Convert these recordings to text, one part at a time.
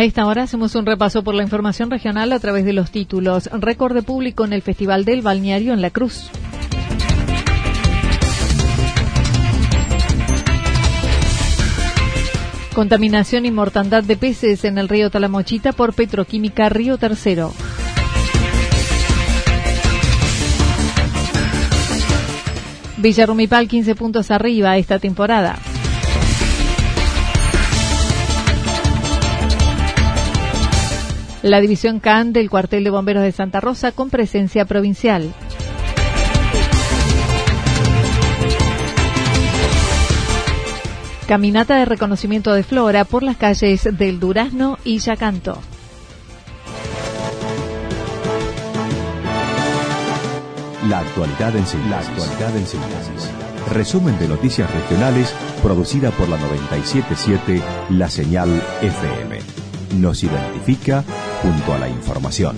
A esta hora hacemos un repaso por la información regional a través de los títulos. Récord de público en el Festival del Balneario en La Cruz. Contaminación y mortandad de peces en el río Talamochita por Petroquímica Río Tercero. Villarrumipal 15 puntos arriba esta temporada. La División CAN del Cuartel de Bomberos de Santa Rosa con presencia provincial. Caminata de reconocimiento de flora por las calles del Durazno y Yacanto. La actualidad en síntesis. Resumen de noticias regionales producida por la 977 La Señal FM. Nos identifica junto a la información.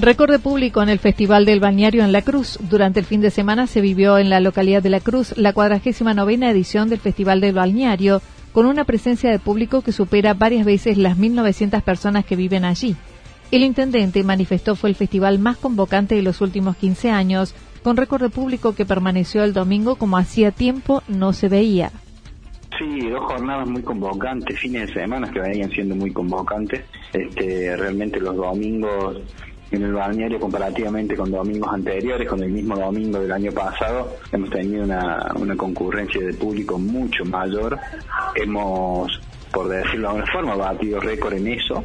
Récord de público en el Festival del Balneario en La Cruz. Durante el fin de semana se vivió en la localidad de La Cruz la cuadragésima novena edición del Festival del Balneario, con una presencia de público que supera varias veces las 1.900 personas que viven allí. El intendente manifestó fue el festival más convocante de los últimos 15 años, con récord de público que permaneció el domingo como hacía tiempo no se veía. Sí, dos jornadas muy convocantes, fines de semana que venían siendo muy convocantes. Este, realmente los domingos en el balneario comparativamente con domingos anteriores, con el mismo domingo del año pasado, hemos tenido una, una concurrencia de público mucho mayor. Hemos, por decirlo de alguna forma, batido récord en eso.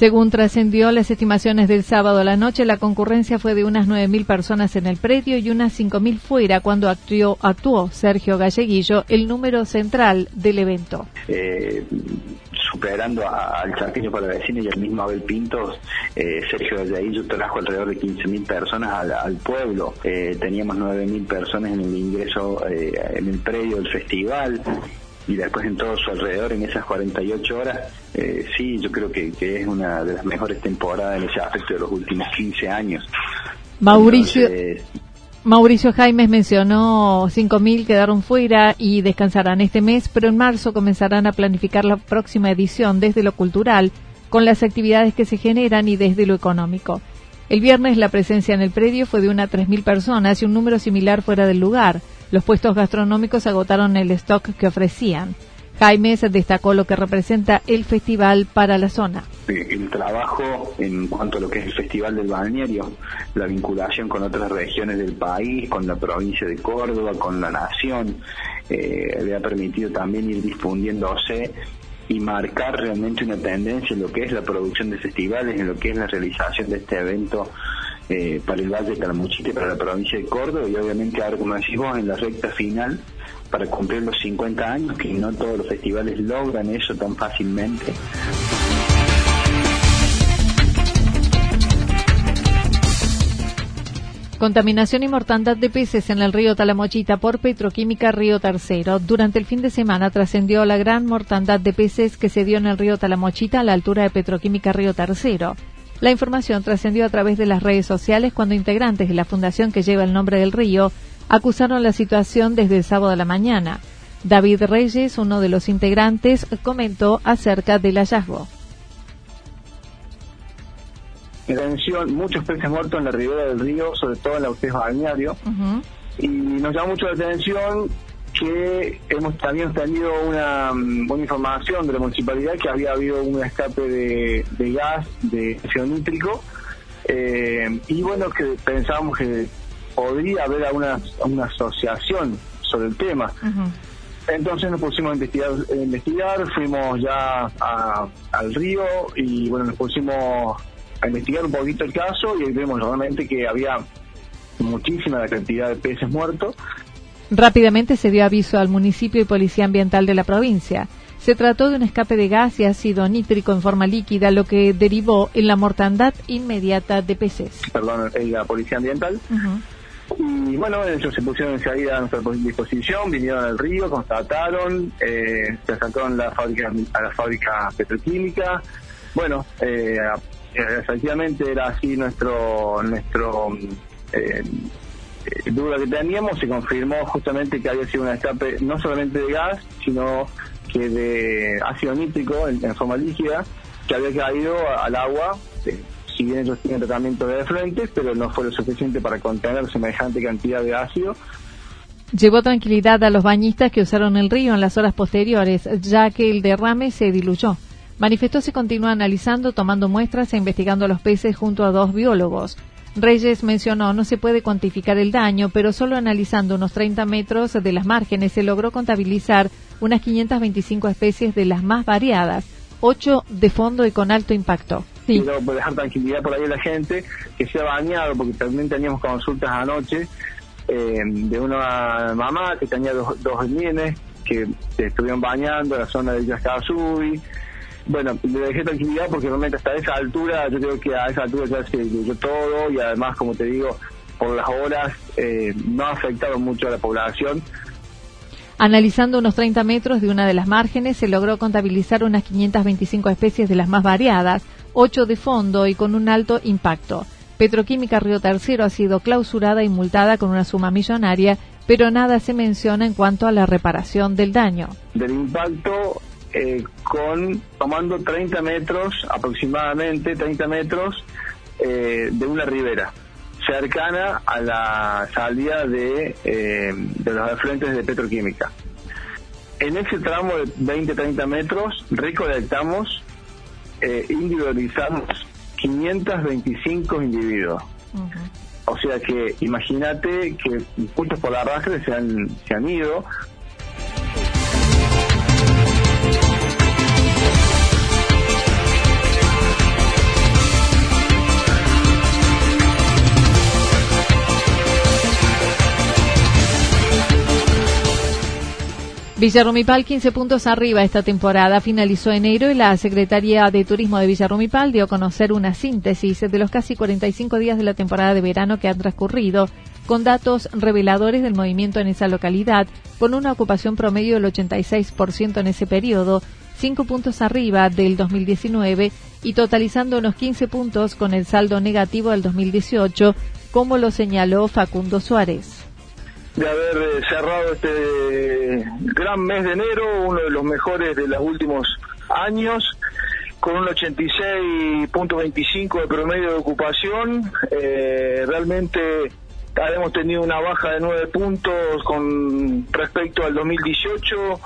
Según trascendió las estimaciones del sábado a la noche, la concurrencia fue de unas 9.000 personas en el predio y unas 5.000 fuera cuando actuó, actuó Sergio Galleguillo, el número central del evento. Eh, superando al Chaqueño para Vecinos y al mismo Abel Pintos, eh, Sergio Galleguillo trajo alrededor de 15.000 personas al, pueblo. Eh, teníamos 9.000 personas en el ingreso en el predio del festival y después en todo su alrededor en esas 48 horas, eh, sí, yo creo que, es una de las mejores temporadas en ese aspecto de los últimos 15 años. Mauricio. Mauricio Jaimes mencionó 5.000 quedaron fuera y descansarán este mes, pero en marzo comenzarán a planificar la próxima edición desde lo cultural, con las actividades que se generan y desde lo económico. El viernes la presencia en el predio fue de unas 3.000 personas y un número similar fuera del lugar. Los puestos gastronómicos agotaron el stock que ofrecían. Jaime destacó lo que representa el festival para la zona. El trabajo en cuanto a lo que es el Festival del Balneario, la vinculación con otras regiones del país, con la provincia de Córdoba, con la nación, eh, le ha permitido también ir difundiéndose y marcar realmente una tendencia en lo que es la producción de festivales, en lo que es la realización de este evento eh, para el Valle de Calamuchita para la provincia de Córdoba y obviamente ahora como decimos en la recta final para cumplir los 50 años que no todos los festivales logran eso tan fácilmente. Contaminación y mortandad de peces en el río Talamochita por Petroquímica Río Tercero. Durante el fin de semana trascendió la gran mortandad de peces que se dio en el río Talamochita a la altura de Petroquímica Río Tercero. La información trascendió a través de las redes sociales cuando integrantes de la fundación que lleva el nombre del río acusaron la situación desde el sábado de la mañana. David Reyes, uno de los integrantes, comentó acerca del hallazgo atención muchos peces muertos en la ribera del río, sobre todo en la ustedes balneario. Y nos llama mucho la atención que hemos también tenido una, una, información de la municipalidad que había habido un escape de, gas, de ácido nítrico, eh, y bueno, que pensábamos que podría haber alguna una asociación sobre el tema. Entonces nos pusimos a investigar, investigar fuimos ya al río y bueno, nos pusimos a investigar un poquito el caso y vemos realmente que había muchísima cantidad de peces muertos. Rápidamente se dio aviso al municipio y policía ambiental de la provincia. Se trató de un escape de gas y ácido nítrico en forma líquida, lo que derivó en la mortandad inmediata de peces. Perdón, la policía ambiental. Y bueno, ellos se pusieron enseguida a nuestra disposición, vinieron al río, constataron, eh, se acercaron la fábrica, a la fábrica petroquímica. Bueno, eh, efectivamente era así nuestro nuestro eh, eh, duda que teníamos se confirmó justamente que había sido un escape no solamente de gas sino que de ácido nítrico en, forma líquida que había caído al agua eh, si bien ellos tienen tratamiento de frentes pero no fue lo suficiente para contener semejante cantidad de ácido Llevó tranquilidad a los bañistas que usaron el río en las horas posteriores, ya que el derrame se diluyó. Manifestó se continúa analizando, tomando muestras e investigando los peces junto a dos biólogos. Reyes mencionó no se puede cuantificar el daño, pero solo analizando unos 30 metros de las márgenes se logró contabilizar unas 525 especies de las más variadas, ocho de fondo y con alto impacto. Sí. Quiero dejar tranquilidad por ahí a la gente que se ha bañado, porque también teníamos consultas anoche eh, de una mamá que tenía dos, dos que se estuvieron bañando en la zona de Yascasubi bueno, le dejé tranquilidad porque realmente hasta esa altura, yo creo que a esa altura ya se diluyó todo y además, como te digo, por las horas eh, no ha afectado mucho a la población. Analizando unos 30 metros de una de las márgenes, se logró contabilizar unas 525 especies de las más variadas, 8 de fondo y con un alto impacto. Petroquímica Río Tercero ha sido clausurada y multada con una suma millonaria, pero nada se menciona en cuanto a la reparación del daño. Del impacto eh, con tomando 30 metros aproximadamente 30 metros eh, de una ribera cercana a la salida de, eh, de los afluentes de petroquímica. En ese tramo de 20-30 metros recolectamos, individualizamos 525 individuos. O sea que imagínate que juntos por la arrastre se han, se han ido, Villarrumipal 15 puntos arriba esta temporada. Finalizó enero y la Secretaría de Turismo de Villarrumipal dio a conocer una síntesis de los casi 45 días de la temporada de verano que han transcurrido, con datos reveladores del movimiento en esa localidad, con una ocupación promedio del 86% en ese periodo, 5 puntos arriba del 2019 y totalizando unos 15 puntos con el saldo negativo del 2018, como lo señaló Facundo Suárez de haber eh, cerrado este gran mes de enero, uno de los mejores de los últimos años, con un 86.25 de promedio de ocupación. Eh, realmente hemos tenido una baja de 9 puntos con respecto al 2018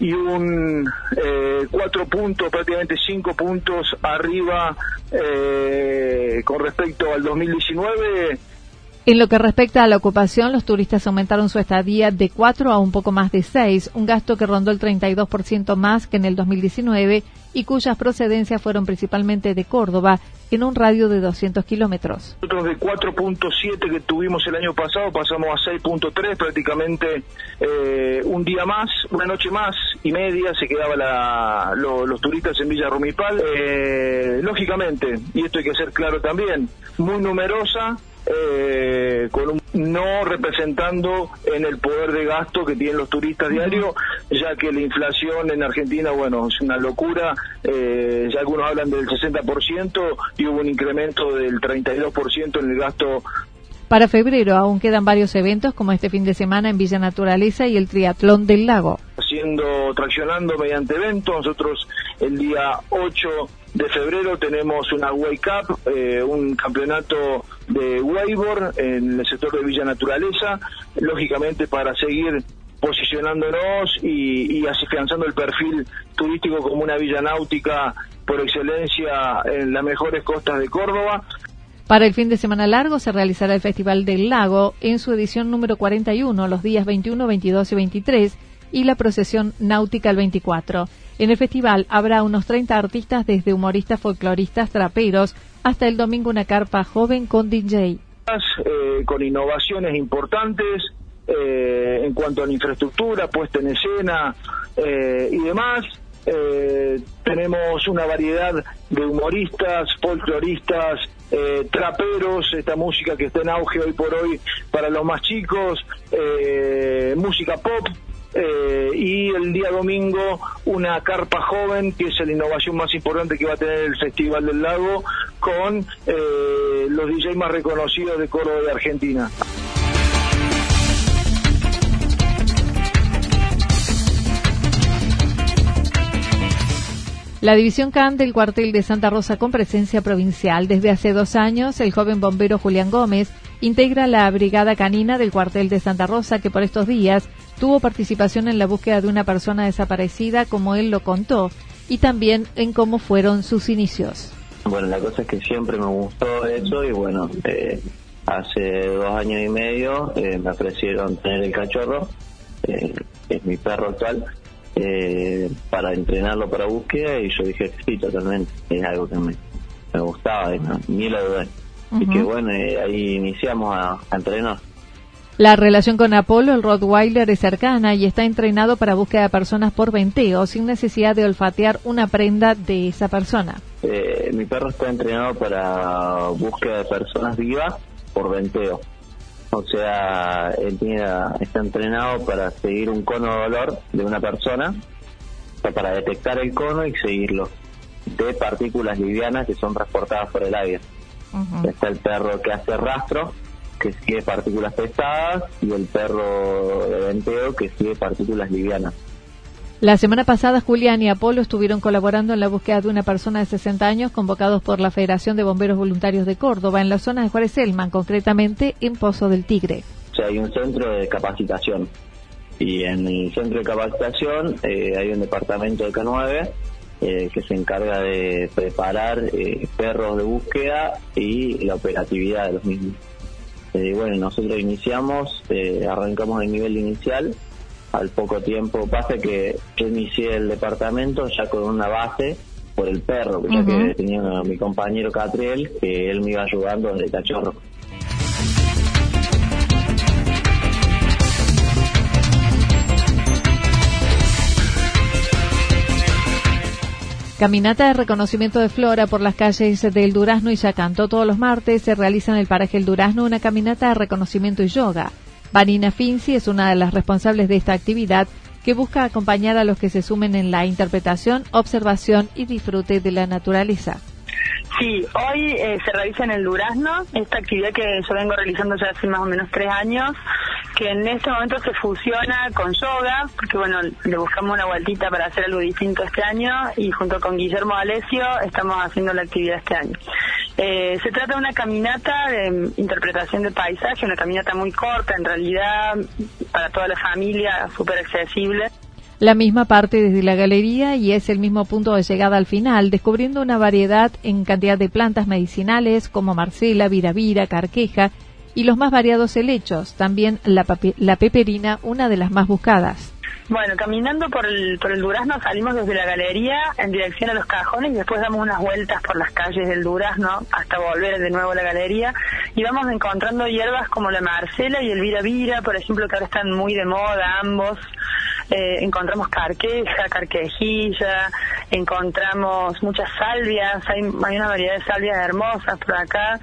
y un eh, 4 puntos, prácticamente 5 puntos arriba eh, con respecto al 2019 en lo que respecta a la ocupación, los turistas aumentaron su estadía de 4 a un poco más de 6, un gasto que rondó el 32% más que en el 2019 y cuyas procedencias fueron principalmente de Córdoba, en un radio de 200 kilómetros. Nosotros de 4.7 que tuvimos el año pasado pasamos a 6.3, prácticamente eh, un día más, una noche más y media se quedaban los turistas en Villa Rumipal. Eh, lógicamente, y esto hay que ser claro también, muy numerosa eh, con un, no representando en el poder de gasto que tienen los turistas diarios, ya que la inflación en Argentina, bueno, es una locura, eh, ya algunos hablan del 60% y hubo un incremento del 32% en el gasto para febrero aún quedan varios eventos como este fin de semana en Villa Naturaleza y el Triatlón del Lago. Traccionando mediante eventos, nosotros el día 8 de febrero tenemos una Wake Cup, eh, un campeonato de wakeboard en el sector de Villa Naturaleza, lógicamente para seguir posicionándonos y, y afianzando el perfil turístico como una villa náutica por excelencia en las mejores costas de Córdoba. Para el fin de semana largo se realizará el Festival del Lago en su edición número 41, los días 21, 22 y 23, y la procesión náutica el 24. En el festival habrá unos 30 artistas, desde humoristas, folcloristas, traperos, hasta el domingo una carpa joven con DJ. Eh, con innovaciones importantes eh, en cuanto a la infraestructura, puesta en escena eh, y demás. tenemos una variedad de humoristas, folcloristas, eh, traperos, esta música que está en auge hoy por hoy para los más chicos, eh, música pop. Eh, y el día domingo una carpa joven, que es la innovación más importante que va a tener el Festival del Lago, con los DJs más reconocidos de Córdoba de Argentina. La División CAN del cuartel de Santa Rosa con presencia provincial. Desde hace dos años, el joven bombero Julián Gómez integra la brigada canina del cuartel de Santa Rosa que por estos días tuvo participación en la búsqueda de una persona desaparecida, como él lo contó, y también en cómo fueron sus inicios. Bueno, la cosa es que siempre me gustó eso y bueno, eh, hace dos años y medio eh, me ofrecieron tener el cachorro, eh, es mi perro actual, eh, para entrenarlo para búsqueda y yo dije sí, totalmente, es algo que me, gustaba, ni lo dudé. Y que bueno, eh, ahí iniciamos a, entrenar. La relación con Apolo, el Rottweiler, es cercana y está entrenado para búsqueda de personas por venteo, sin necesidad de olfatear una prenda de esa persona. Eh, mi perro está entrenado para búsqueda de personas vivas por venteo. O sea, él tiene, está entrenado para seguir un cono de dolor de una persona, para detectar el cono y seguirlo, de partículas livianas que son transportadas por el aire. Está el perro que hace rastro, que sigue partículas pesadas, y el perro de venteo que sigue partículas livianas. La semana pasada, Julián y Apolo estuvieron colaborando en la búsqueda de una persona de 60 años convocados por la Federación de Bomberos Voluntarios de Córdoba en la zona de Juárez Elman, concretamente en Pozo del Tigre. O sea, hay un centro de capacitación y en el centro de capacitación eh, hay un departamento de K9 eh, que se encarga de preparar eh, perros de búsqueda y la operatividad de los mismos. Bueno, nosotros iniciamos, arrancamos el nivel inicial al poco tiempo pasa que yo inicié el departamento ya con una base por el perro, ya que tenía mi compañero Catriel, que él me iba ayudando desde cachorro. Caminata de reconocimiento de flora por las calles del Durazno y Yacanto. Todos los martes se realiza en el paraje El Durazno una caminata de reconocimiento y yoga. Vanina Finzi es una de las responsables de esta actividad que busca acompañar a los que se sumen en la interpretación, observación y disfrute de la naturaleza. Sí, hoy eh, se realiza en el Durazno esta actividad que yo vengo realizando ya hace más o menos tres años, que en este momento se fusiona con yoga, porque bueno, le buscamos una vueltita para hacer algo distinto este año y junto con Guillermo Alesio estamos haciendo la actividad este año. Eh, se trata de una caminata de interpretación de paisaje, una caminata muy corta, en realidad para toda la familia, súper accesible. La misma parte desde la galería y es el mismo punto de llegada al final, descubriendo una variedad en cantidad de plantas medicinales como marcela, viravira, carqueja y los más variados helechos, también la, la peperina, una de las más buscadas. Bueno, caminando por el, por el Durazno salimos desde la galería en dirección a los cajones y después damos unas vueltas por las calles del Durazno hasta volver de nuevo a la galería y vamos encontrando hierbas como la marcela y el vira vira, por ejemplo, que ahora están muy de moda ambos. Eh, encontramos carqueja, carquejilla, encontramos muchas salvias, hay, una variedad de salvias hermosas por acá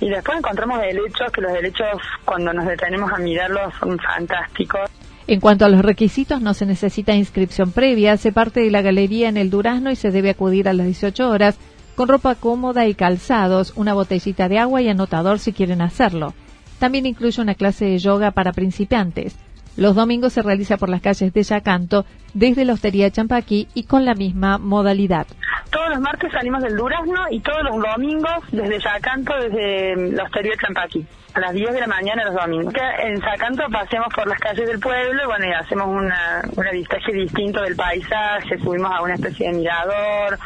Y después encontramos helechos, que los helechos cuando nos detenemos a mirarlos son fantásticos. En cuanto a los requisitos, no se necesita inscripción previa, se parte de la galería en el Durazno y se debe acudir a las 18 horas con ropa cómoda y calzados, una botellita de agua y anotador si quieren hacerlo. También incluye una clase de yoga para principiantes. Los domingos se realiza por las calles de Yacanto, desde la Hostería Champaquí y con la misma modalidad. Todos los martes salimos del Durazno y todos los domingos desde Yacanto, desde la Hostería Champaquí, a las 10 de la mañana los domingos. En Yacanto pasemos por las calles del pueblo y, bueno, y hacemos una, un avistaje distinto del paisaje, subimos a una especie de mirador,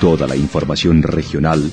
Toda la información regional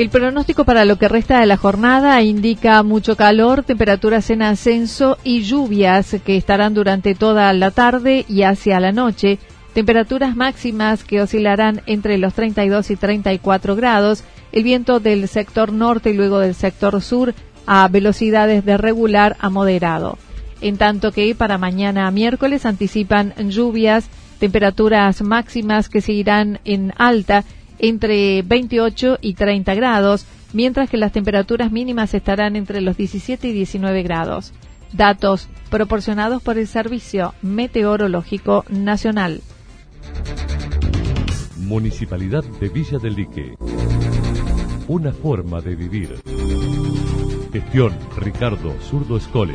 El pronóstico para lo que resta de la jornada indica mucho calor, temperaturas en ascenso y lluvias que estarán durante toda la tarde y hacia la noche. Temperaturas máximas que oscilarán entre los 32 y 34 grados. El viento del sector norte y luego del sector sur a velocidades de regular a moderado. En tanto que para mañana miércoles anticipan lluvias, temperaturas máximas que seguirán en alta entre 28 y 30 grados, mientras que las temperaturas mínimas estarán entre los 17 y 19 grados. Datos proporcionados por el Servicio Meteorológico Nacional. Municipalidad de Villa del Lique. Una forma de vivir. Gestión Ricardo Zurdo Escole.